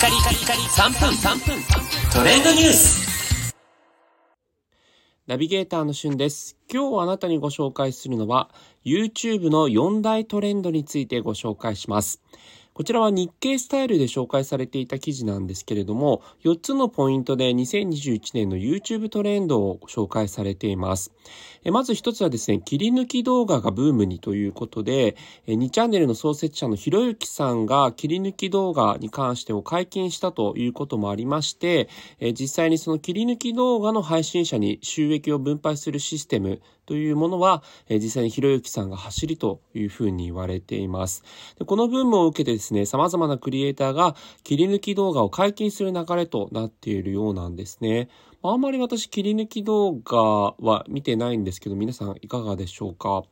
カリカリカリ3分3分トレンドニュースナビゲーターのしゅんです。今日あなたにご紹介するのは YouTube の4大トレンドについてご紹介します。こちらは日経スタイルで紹介されていた記事なんですけれども、4つのポイントで2021年の YouTube トレンドを紹介されています。まず一つはですね、切り抜き動画がブームにということで、2チャンネルの創設者のひろゆきさんが切り抜き動画に関してを解禁したということもありまして、実際にその切り抜き動画の配信者に収益を分配するシステムというものは、実際にひろゆきさんが走りというふうに言われています。でこのブームを受けてですね、様々なクリエイターが切り抜き動画を解禁する流れとなっているようなんですね。あんまり私切り抜き動画は見てないんですけど、皆さんいかがでしょうか？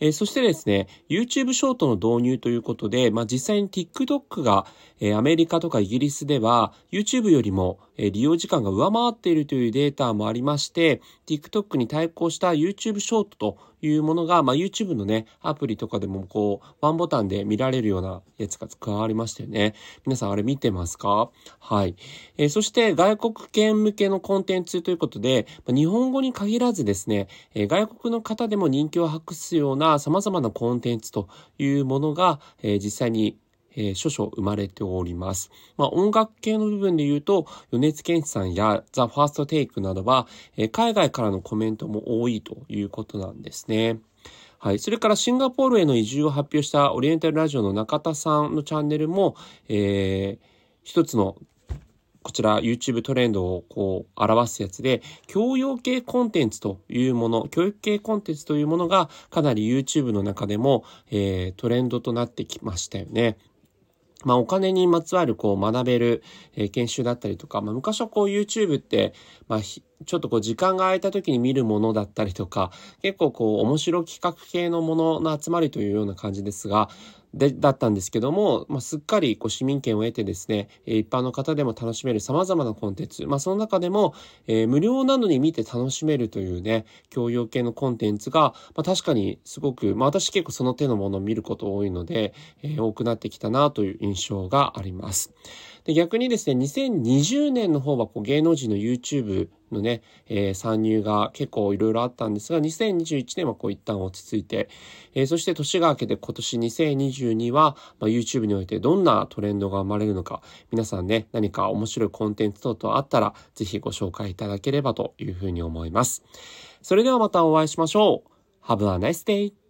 えーそしてですね、YouTube ショートの導入ということで、まあ、実際に TikTok が、えーアメリカとかイギリスでは YouTube よりも、えー利用時間が上回っているというデータもありまして、TikTok に対抗した YouTube ショートというものが、まあ、YouTube のね、アプリとかでもこう、ワンボタンで見られるようなやつが加わりましたよね。皆さんあれ見てますか？はい。えそして外国圏向けのコンンテンツということで、ま日本語に限らずですね、え外国の方でも人気を博すような様々なコンテンツというものが、え実際にえー少々生まれております。まあ、音楽系の部分で言うと、米津玄師さんやザ・ファーストテイクなどは、えー海外からのコメントも多いということなんですね。はい。それからシンガポールへの移住を発表したオリエンタルラジオの中田さんのチャンネルも、えー一つのこちら YouTube トレンドをこう表すやつで、教養系コンテンツというもの、教育系コンテンツというものがかなり YouTube の中でも、えートレンドとなってきましたよね。まあ、お金にまつわるこう学べる、えー研修だったりとか、まあ、昔はこう YouTube って、まあ、ちょっとこう時間が空いた時に見るものだったりとか、結構こう面白企画系のものの集まりというような感じですが、で、だったんですけども、まあ、すっかりこう市民権を得てですね、え一般の方でも楽しめる様々なコンテンツ、まあ、その中でも、えー無料なのに見て楽しめるというね、教養系のコンテンツが、まあ、確かにすごく、まあ、私結構その手のものを見ること多いので、えー多くなってきたなという印象があります。で逆にですね、2020年の方はこう芸能人の YouTube のね、えー参入が結構いろいろあったんですが、2021年はこう一旦落ち着いて、えーそして年が明けて今年2022は、まあ、YouTube においてどんなトレンドが生まれるのか、皆さんね、何か面白いコンテンツ等々あったら、ぜひご紹介いただければというふうに思います。それではまたお会いしましょう。Have a nice day!